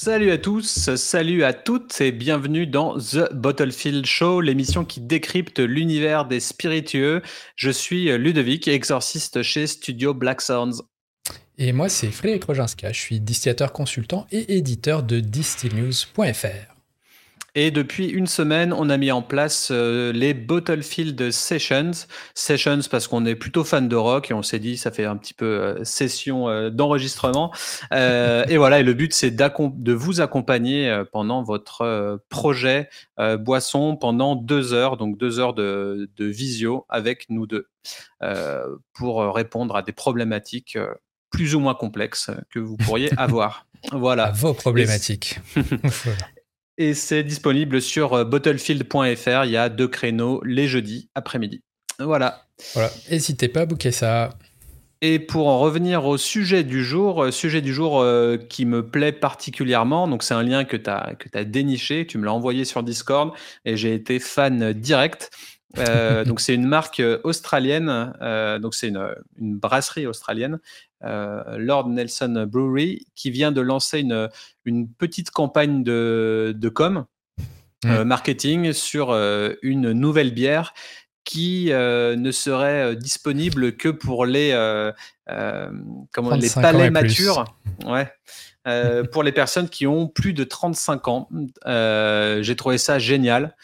Salut à tous, salut à toutes et bienvenue dans The Bottlefield Show, l'émission qui décrypte l'univers des spiritueux. Je suis Ludovic, exorciste chez Studio Black Sounds. Et moi, c'est Frédéric Roginska, je suis distillateur consultant et éditeur de distillnews.fr. Et depuis une semaine, on a mis en place euh, les Bottlefield Sessions. Sessions parce qu'on est plutôt fan de rock et on s'est dit ça fait un petit peu euh, session euh, d'enregistrement. et voilà, et le but c'est de vous accompagner pendant votre projet boisson pendant deux heures, donc deux heures de, de visio avec nous deux pour répondre à des problématiques plus ou moins complexes que vous pourriez avoir. Voilà. À vos problématiques. Et c'est disponible sur euh, bottlefield.fr. Il y a deux créneaux les jeudis après-midi. Voilà. Voilà. N'hésitez pas à booker ça. Et pour en revenir au sujet du jour, euh, sujet du jour euh, qui me plaît particulièrement, donc c'est un lien que tu as, que as déniché, tu me l'as envoyé sur Discord et j'ai été fan direct. Donc c'est une marque australienne, donc c'est une, une, brasserie australienne euh, Lord Nelson Brewery, qui vient de lancer une, une petite campagne de, de com, euh, marketing, sur euh, une nouvelle bière qui ne serait disponible que pour les, comment, les palais matures. Ouais. pour les personnes qui ont plus de 35 ans. J'ai trouvé ça génial.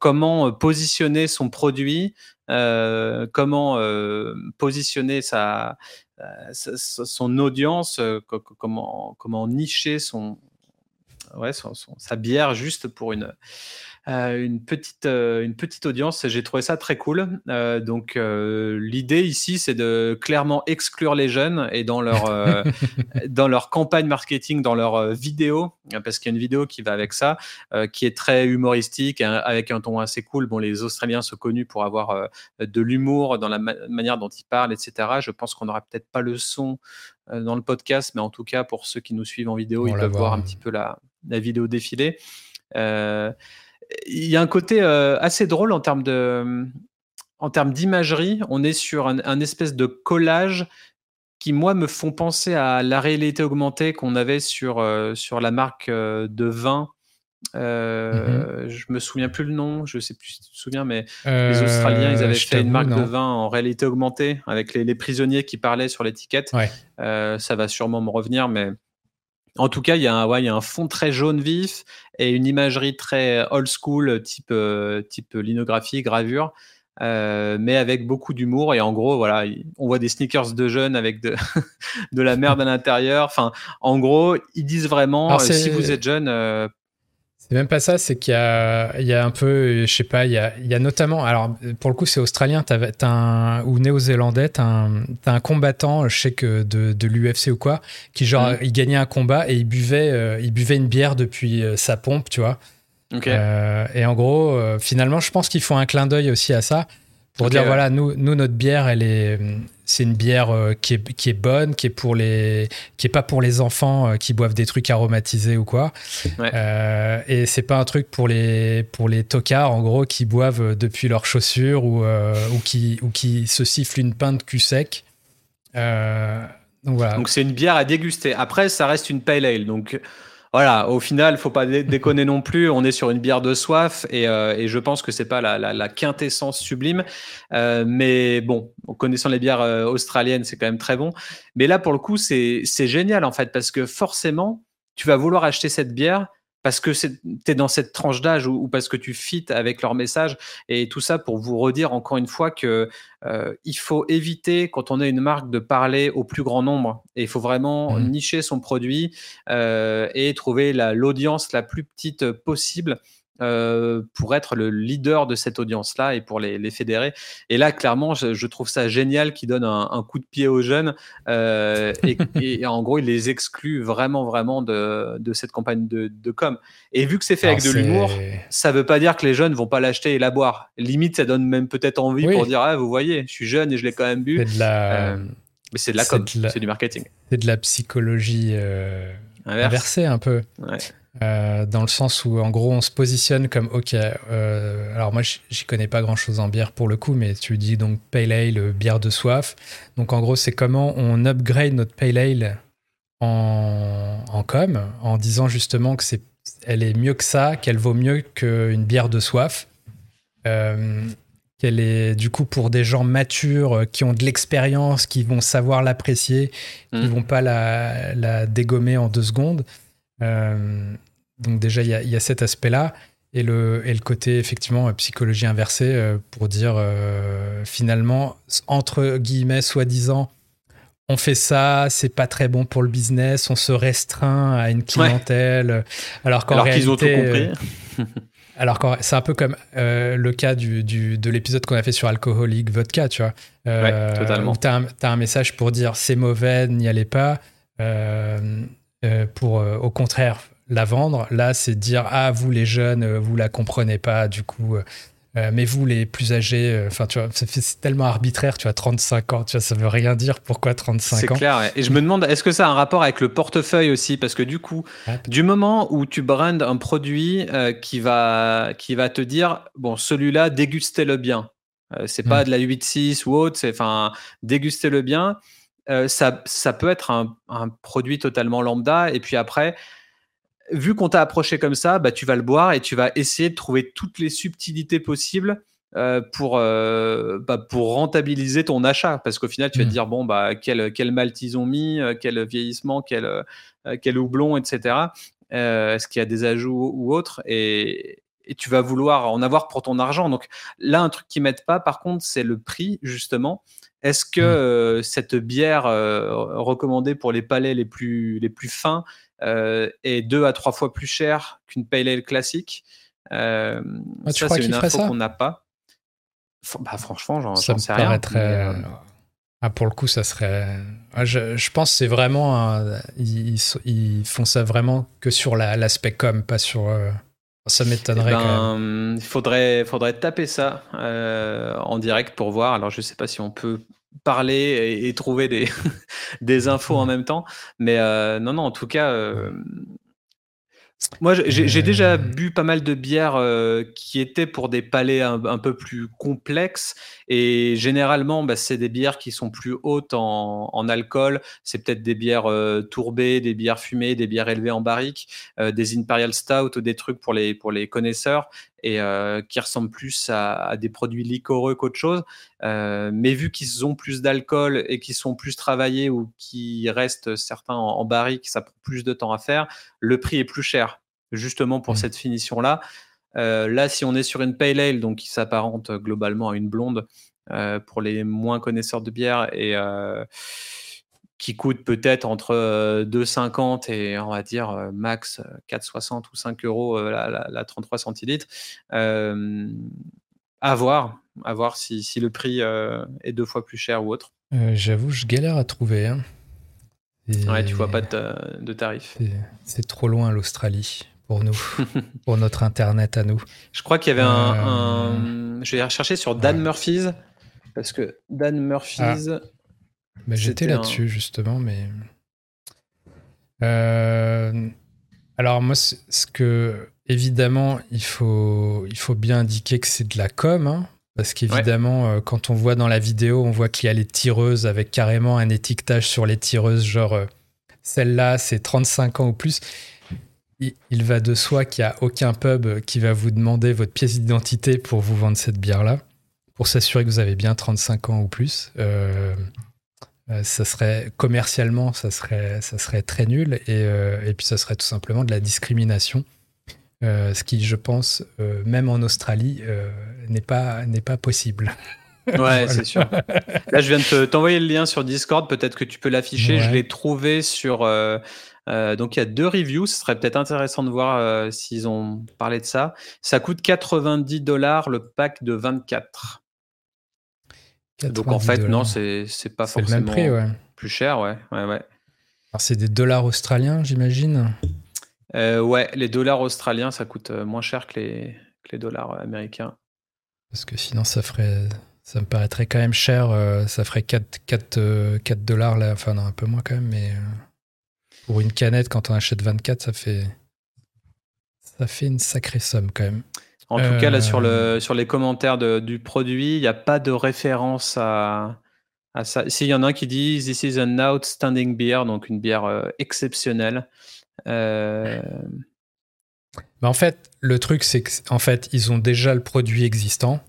Comment positionner son produit, comment positionner sa, euh, son audience, euh, comment, comment nicher sa bière juste pour une, euh, une, petite, une petite audience. J'ai trouvé ça très cool. donc, l'idée ici, c'est de clairement exclure les jeunes et dans leur, dans leur campagne marketing, dans leur vidéo, parce qu'il y a une vidéo qui va avec ça, qui est très humoristique, hein, avec un ton assez cool. Bon, les Australiens sont connus pour avoir de l'humour dans la manière dont ils parlent, etc. Je pense qu'on n'aura peut-être pas le son dans le podcast, mais en tout cas, pour ceux qui nous suivent en vidéo, ils peuvent voir, un petit peu la, la vidéo défilée. Il y a un côté assez drôle en termes de en termes d'imagerie, on est sur un, un, espèce de collage qui, moi, me font penser à la réalité augmentée qu'on avait sur, euh, sur la marque euh, de vin. Euh, mmh Je me souviens plus le nom, je sais plus si tu te souviens, mais les Australiens, ils avaient fait une marque de vin en réalité augmentée avec les, prisonniers qui parlaient sur l'étiquette. ça va sûrement me revenir, mais en tout cas, il y, a un, ouais, il y a un fond très jaune vif et une imagerie très old school, type, type linographie, gravure. Euh, mais avec beaucoup d'humour. Et en gros, voilà, on voit des sneakers de jeunes avec de, de la merde à l'intérieur. Enfin, en gros, ils disent vraiment, euh, si vous êtes jeune. Euh, c'est même pas ça, c'est qu'il y a, il y a un peu, je sais pas, il y a, il y a notamment, alors pour le coup c'est australien, as, un, ou néo-zélandais, t'as un, un combattant, je sais que de, de l'UFC ou quoi, qui genre, mmh. il gagnait un combat et il buvait, il buvait une bière depuis sa pompe, tu vois. Euh, et en gros, euh, finalement, je pense qu'ils font un clin d'œil aussi à ça pour dire voilà, nous, nous, notre bière, elle est, c'est une bière euh, qui est, qui est bonne, qui est pour les, qui est pas pour les enfants qui boivent des trucs aromatisés ou quoi. et c'est pas un truc pour les, pour les tocards en gros qui boivent depuis leurs chaussures ou, ou qui, ou qui se sifflent une pinte cul sec. donc voilà. Donc c'est une bière à déguster. Après, ça reste une pale ale, donc voilà, au final, faut pas déconner non plus. On est sur une bière de soif et, euh, je pense que c'est pas la, quintessence sublime. Euh, mais bon, connaissant les bières euh, australiennes, c'est quand même très bon. Mais là, pour le coup, c'est génial en fait parce que forcément, tu vas vouloir acheter cette bière parce que tu es dans cette tranche d'âge ou, parce que tu fites avec leur message. Et tout ça pour vous redire encore une fois que euh, il faut éviter quand on est une marque de parler au plus grand nombre. Et il faut vraiment mmh. nicher son produit euh, et trouver l'audience la, plus petite possible euh, pour être le leader de cette audience-là et pour les, fédérer. Et là, clairement, je, trouve ça génial qu'il donne un, coup de pied aux jeunes euh, et, en gros, il les exclut vraiment, vraiment de, cette campagne de, com. Et vu que c'est fait avec de l'humour, ça veut pas dire que les jeunes vont pas l'acheter et la boire. Limite, ça donne même peut-être envie pour dire ah, vous voyez, je suis jeune et je l'ai quand même bu. Euh, mais c'est de la com, c'est du marketing. C'est de la psychologie inversée un peu. Ouais. Euh, dans le sens où en gros on se positionne comme ok euh, alors moi j'y connais pas grand chose en bière pour le coup mais tu dis donc pale ale bière de soif donc en gros c'est comment on upgrade notre pale ale en, en com, en disant justement que c'est, elle est mieux que ça, qu'elle vaut mieux qu'une bière de soif. Euh, qu'elle est du coup pour des gens matures euh, qui ont de l'expérience, qui vont savoir l'apprécier, qui ne mm. vont pas la, la, dégommer en deux secondes. Euh, donc déjà, il y, y, a cet aspect-là. Et le, et le côté, effectivement, psychologie inversée pour dire, finalement, entre guillemets, soi-disant, on fait ça, c'est pas très bon pour le business, on se restreint à une clientèle. Alors qu'en réalité, qu'ils ont tout compris. Alors, c'est un peu comme euh, le cas du, de l'épisode qu'on a fait sur alcoolique vodka, tu vois. Euh, totalement. Où tu as, un message pour dire c'est mauvais, n'y allez pas. Euh, pour au contraire la vendre. Là, c'est dire ah, vous les jeunes, vous la comprenez pas, du coup. mais vous, les plus âgés, enfin, tu vois, c'est tellement arbitraire, tu as 35 ans, tu vois, ça veut rien dire. Pourquoi 35 ans C'est clair. Et je me demande, est-ce que ça a un rapport avec le portefeuille aussi? Parce que du coup, du moment où tu brandes un produit qui, va, qui va te dire, bon, celui-là, dégustez-le bien. c'est pas de la 8.6 ou autre, c'est, enfin, dégustez-le bien. ça, ça peut être un, un, produit totalement lambda. Et puis après, vu qu'on t'a approché comme ça, bah, tu vas le boire et tu vas essayer de trouver toutes les subtilités possibles euh, pour, euh, bah, pour rentabiliser ton achat. Parce qu'au final, tu vas te mmh. dire, bon, bah, quel, quel malt ils ont mis, euh, quel vieillissement, quel, quel houblon, etc. Est-ce qu'il y a des ajouts ou autres? Et, et, tu vas vouloir en avoir pour ton argent. Donc là, un truc qui m'aide pas, par contre, c'est le prix, justement. Est-ce que mmh. cette bière recommandée pour les palais les plus, les plus fins est deux à trois fois plus cher qu'une pale ale classique. Euh, ah, ça, c'est une info qu'on n'a pas. Bah, franchement, j'en sais rien. Euh, ah, pour le coup, ça serait. Ah, je, pense que c'est vraiment. Ils, font ça vraiment que sur l'aspect com, pas sur. Ça m'étonnerait eh quand même. Il faudrait, faudrait taper ça en direct pour voir. Alors, je ne sais pas si on peut parler et, trouver des, des infos en mmh. même temps. Mais euh, non, non, en tout cas, euh, moi, j'ai déjà euh. bu pas mal de bières qui étaient pour des palais un, peu plus complexes. Et généralement, bah, c'est des bières qui sont plus hautes en, en alcool. C'est peut-être des bières tourbées, des bières fumées, des bières élevées en barrique, des Imperial Stout ou des trucs pour les, pour les connaisseurs et qui ressemblent plus à, des produits liquoreux qu'autre chose. mais vu qu'ils ont plus d'alcool et qu'ils sont plus travaillés ou qui restent certains en, barrique, ça prend plus de temps à faire, le prix est plus cher, justement pour mmh. cette finition-là. Là, si on est sur une pale ale, donc qui s'apparente globalement à une blonde pour les moins connaisseurs de bière et qui coûte peut-être entre 2,50 et on va dire max 4,60 ou 5 euros la, 33 centilitres. à voir, à voir si, si le prix est deux fois plus cher ou autre. J'avoue, je galère à trouver. Hein. Ouais, tu vois pas de, de tarif. C'est trop loin l'Australie pour nous, pour notre internet à nous. Je crois qu'il y avait un, Je vais rechercher sur Dan Murphy's parce que Dan Murphy's. Ah. J'étais là-dessus, justement, mais. Euh, alors, moi, ce que. Évidemment, il faut, il faut bien indiquer que c'est de la com, hein, parce qu'évidemment, euh, quand on voit dans la vidéo, on voit qu'il y a les tireuses avec carrément un étiquetage sur les tireuses, genre euh, celle-là, c'est 35 ans ou plus. Il, va de soi qu'il n'y a aucun pub qui va vous demander votre pièce d'identité pour vous vendre cette bière-là, pour s'assurer que vous avez bien 35 ans ou plus. Euh, ça serait commercialement, ça serait, très nul et, euh, et, puis ça serait tout simplement de la discrimination, euh, ce qui, je pense, même en Australie, n'est pas possible. Ouais, c'est sûr. Là, je viens de t'envoyer le lien sur Discord. Peut-être que tu peux l'afficher. Je l'ai trouvé sur. donc, il y a deux reviews. Ce serait peut-être intéressant de voir s'ils ont parlé de ça. Ça coûte 90 dollars le pack de 24. Donc en fait, non, c'est pas forcément le même prix, ouais. plus cher, ouais. ouais, ouais. Alors c'est des dollars australiens, j'imagine euh, Ouais, les dollars australiens, ça coûte euh, moins cher que les, que les dollars euh, américains. Parce que sinon, ça ferait. Ça me paraîtrait quand même cher. ça ferait 4, 4, 4 dollars, là. Enfin, non, un peu moins quand même, mais pour une canette, quand on achète 24, ça fait. Ça fait une sacrée somme quand même. En tout cas, là, sur, le, euh. sur les commentaires du produit, il n'y a pas de référence à, Ah, ça. S'il y en a un qui dit This is an outstanding beer, donc une bière euh, exceptionnelle. Euh, en fait, le truc, c'est qu'en fait, ils ont déjà le produit existant,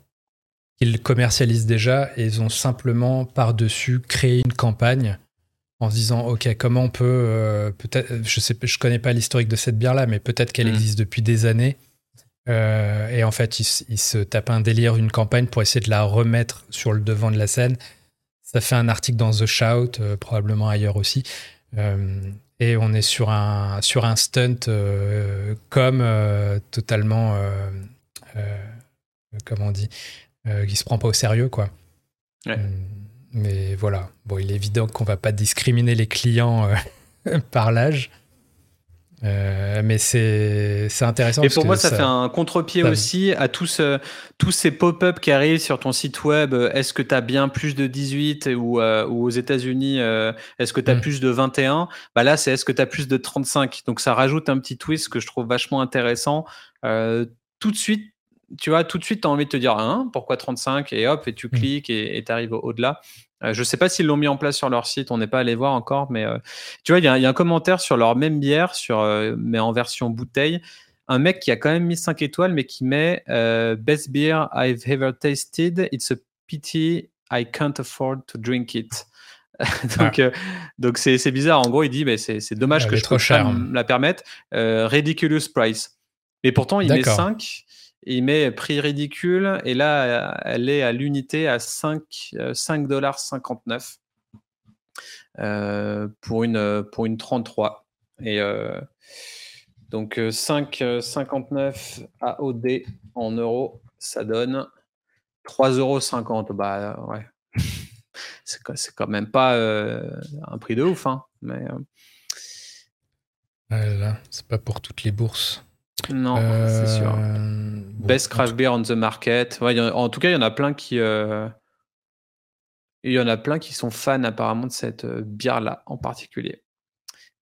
ils commercialisent déjà, et ils ont simplement par-dessus créé une campagne en se disant ok comment on peut euh, peut-être je sais je connais pas l'historique de cette bière là mais peut-être qu'elle mm. existe depuis des années. Euh, et en fait ils, se tapent un délire une campagne pour essayer de la remettre sur le devant de la scène. Ça fait un article dans The Shout euh, probablement ailleurs aussi. Et on est sur un sur un stunt comme totalement comment on dit qui se prend pas au sérieux quoi ouais. Mais voilà, bon, il est évident qu'on va pas discriminer les clients euh, par l'âge. Euh, mais c'est intéressant. Et pour moi, ça, fait un contre-pied aussi à tous, tous ces pop-up qui arrivent sur ton site web. Est-ce que tu as bien plus de 18 ou, euh, ou aux États-Unis, est-ce que tu as mm. plus de 21 bah Là, c'est est-ce que tu as plus de 35 Donc, ça rajoute un petit twist que je trouve vachement intéressant. tout de suite, tu vois, tout de suite, tu as envie de te dire, hein, pourquoi 35 Et hop, et tu mm. cliques et tu arrives au-delà. Euh, je ne sais pas s'ils l'ont mis en place sur leur site, on n'est pas allé voir encore, mais euh, tu vois, il y, a un commentaire sur leur même bière, sur, euh, mais en version bouteille. Un mec qui a quand même mis 5 étoiles, mais qui met Best beer I've ever tasted. It's a pity I can't afford to drink it. donc, donc c'est, bizarre. En gros, il dit, mais c'est, dommage que je ne la permette. ridiculous price. Mais pourtant, il met 5 il met prix ridicule et là, elle est à l'unité à 5,59 dollars euh, pour, une, pour une 33. Et euh, donc 5,59 AOD en euros, ça donne 3,50 euros. Bah ouais, c'est quand même pas euh, un prix de ouf, hein, mais. c'est pas pour toutes les bourses. Non, c'est sûr. Euh, Best craft beer on the market. en, tout cas, il y en a plein qui. Euh, il y en a plein qui sont fans apparemment de cette euh, bière-là en particulier.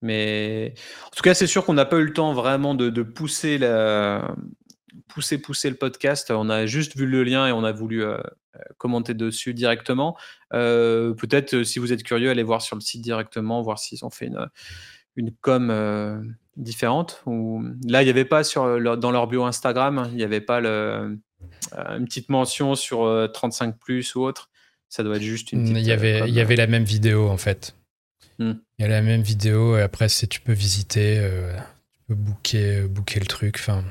Mais en tout cas, c'est sûr qu'on n'a pas eu le temps vraiment de, pousser, la... pousser, pousser le podcast. On a juste vu le lien et on a voulu commenter dessus directement. Peut-être, si vous êtes curieux, allez voir sur le site directement, voir s'ils ont fait une, une com différentes. Là, il n'y avait pas sur dans leur bio Instagram, il n'y avait pas le, euh, une petite mention sur 35 euh, plus ou autre. Ça doit être juste une petite. Il y avait, euh, il y avait la même vidéo en fait. Hmm. Il y a la même vidéo et après, tu peux visiter, tu peux booker, booker le truc. Enfin,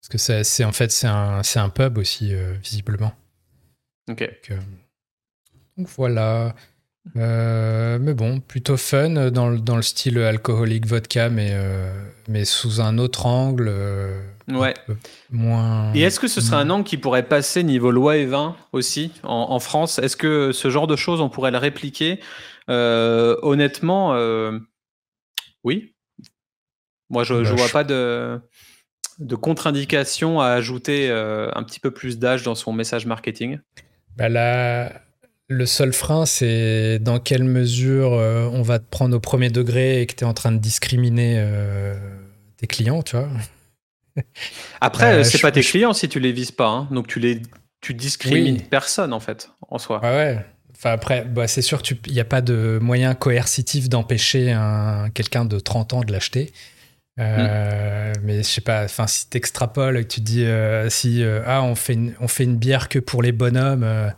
parce que c'est en fait, c'est un, un, pub aussi, visiblement. Ok. Donc, donc voilà. Euh, mais bon, plutôt fun dans le, dans le style alcoolique vodka, mais, euh, mais sous un autre angle. Euh, ouais. Moins. Et est-ce que ce serait un angle qui pourrait passer niveau loi et vin aussi en, France? Est-ce que ce genre de choses, on pourrait le répliquer? Honnêtement, oui. Moi, je ne bah, vois pas de, de contre-indication à ajouter un petit peu plus d'âge dans son message marketing. Bah là le seul frein, c'est dans quelle mesure euh, on va te prendre au premier degré et que tu es en train de discriminer euh, tes clients, tu vois. Après, euh, c'est pas tes clients si tu les vises pas. Hein. Donc tu les tu discrimines personne en fait, en soi. Ouais. Enfin après, bah, c'est sûr qu'il n'y a pas de moyen coercitif d'empêcher quelqu'un de 30 ans de l'acheter. Hmm. Mais je sais pas, enfin si t'extrapoles, que tu dis si ah on fait une, on fait une bière que pour les bonhommes,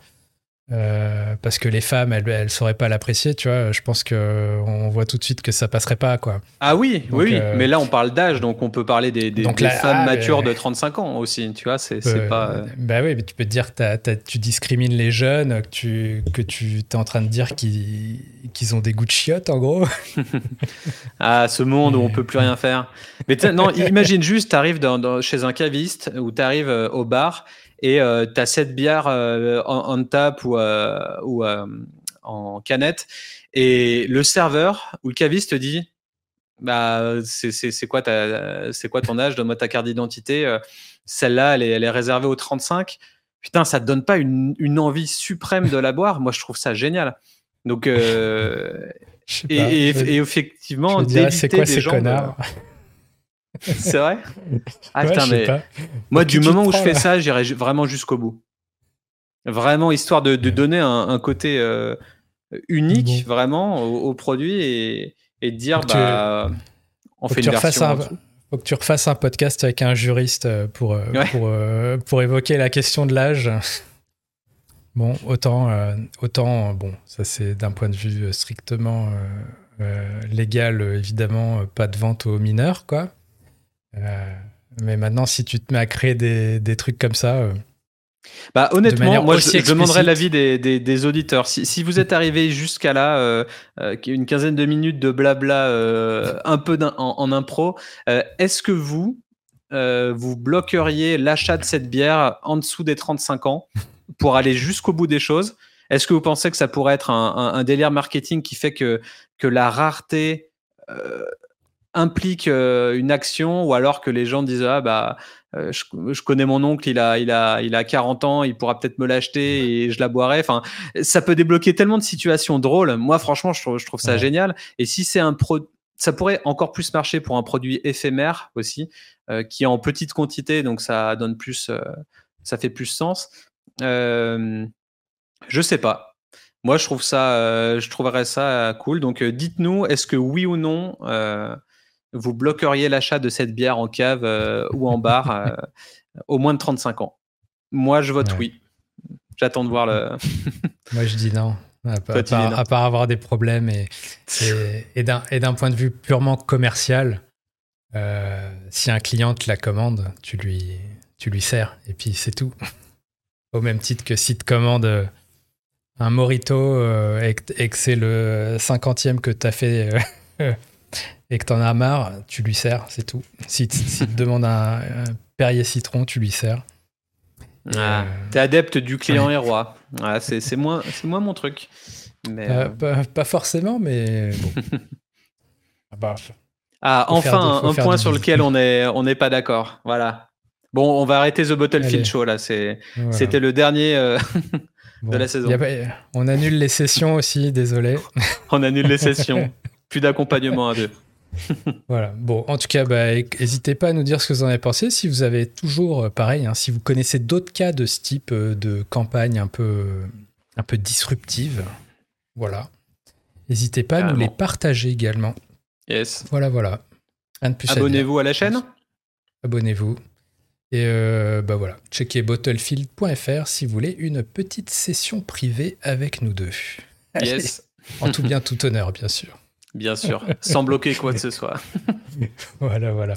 euh, parce que les femmes, elles, elles sauraient pas l'apprécier, tu vois. Je pense que on voit tout de suite que ça passerait pas, quoi. Ah oui, oui, euh, mais là on parle d'âge, donc on peut parler des, des, femmes ah, matures de 35 ans aussi, tu vois. C'est pas. Euh, bah oui, mais tu peux te dire que tu discrimines les jeunes, que tu que tu es en train de dire qu'ils ont des goûts de chiottes, en gros. ah, ce monde où on peut plus rien faire. Mais non, imagine juste, tu arrives chez un caviste ou tu arrives au bar et tu as cette bière euh, en, tap ou, ou en canette. Et le serveur ou le caviste te dit bah c'est quoi quoi ton âge? Donne-moi ta carte d'identité celle-là elle est, elle est réservée aux 35 putain ça te donne pas une, une envie suprême de la boire? Moi je trouve ça génial. Donc et, et, effectivement c'est quoi ces connards? C'est vrai? Ah mais moi, du moment où je fais ça, j'irai vraiment jusqu'au bout. Vraiment, histoire de, donner un, côté, euh, unique vraiment au, produit et, et dire bah, on fait une version. faut que tu refasses un podcast avec un juriste pour, pour, pour évoquer la question de l'âge. Bon, autant, autant bon, ça c'est d'un point de vue strictement légal, évidemment, pas de vente aux mineurs, quoi. mais maintenant, si tu te mets à créer des, des trucs comme ça, bah, honnêtement, moi, je, demanderais l'avis des, des, auditeurs. Si, si, vous êtes arrivé jusqu'à là, euh, euh, une quinzaine de minutes de blabla, euh, un peu en, en, impro, est-ce que vous, vous bloqueriez l'achat de cette bière en dessous des 35 ans pour aller jusqu'au bout des choses? Est-ce que vous pensez que ça pourrait être un, un, délire marketing qui fait que, que la rareté implique une action ou alors que les gens disent ah bah euh, je, connais mon oncle, il a, il a, il a 40 ans, il pourra peut-être me l'acheter et je la boirai. Enfin, ça peut débloquer tellement de situations drôles. Moi, franchement, je trouve, je trouve ça génial. Et si c'est un pro, ça pourrait encore plus marcher pour un produit éphémère aussi, euh, qui est en petite quantité, donc ça donne plus, euh, ça fait plus sens. Euh, je sais pas. Moi, je trouve ça, je trouverais ça cool. Donc, dites-nous, est-ce que oui ou non, vous bloqueriez l'achat de cette bière en cave euh, ou en bar euh, au moins de 35 ans Moi, je vote oui. J'attends de voir le. Moi, je dis non. À, part, avoir des problèmes et, et, d'un point de vue purement commercial, euh, si un client te la commande, tu lui, tu lui sers et puis c'est tout. Au même titre que si tu commandes un morito et, que c'est le cinquantième que tu as fait et que t'en as marre, tu lui sers, c'est tout. Si, tu te demandes un, Perrier citron, tu lui sers. Ah, euh, T'es adepte du client et roi. c'est moins, moins mon truc. Mais euh, pas, forcément, mais bon. ah, bah, ah enfin, un point sur lequel on n'est on pas d'accord. Voilà. Bon, on va arrêter The Bottlefield Show là. C'était le dernier euh, de la saison. on annule les sessions aussi, désolé. on annule les sessions. Plus d'accompagnement à deux. voilà. Bon, en tout cas, bah, n'hésitez pas à nous dire ce que vous en avez pensé. Si vous avez toujours, euh, pareil, hein, si vous connaissez d'autres cas de ce type euh, de campagne un peu, un peu disruptive, voilà. N'hésitez pas à nous les partager également. Yes. Voilà, voilà. Abonnez-vous à la chaîne. Abonnez-vous. Et euh, bah voilà, checkez bottlefield.fr si vous voulez une petite session privée avec nous deux. Yes. en tout bien, tout honneur, bien sûr. Bien sûr, sans bloquer quoi que ce soit. voilà, voilà.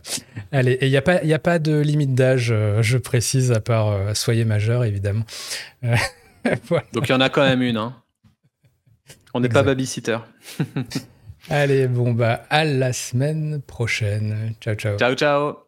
Allez, et il n'y a, pas, a pas de limite d'âge, euh, je précise, à part euh, soyez majeur, évidemment. Euh, Donc il y en a quand même une. Hein. On n'est pas babysitter. Allez, bon, bah, à la semaine prochaine. Ciao, ciao. Ciao, ciao.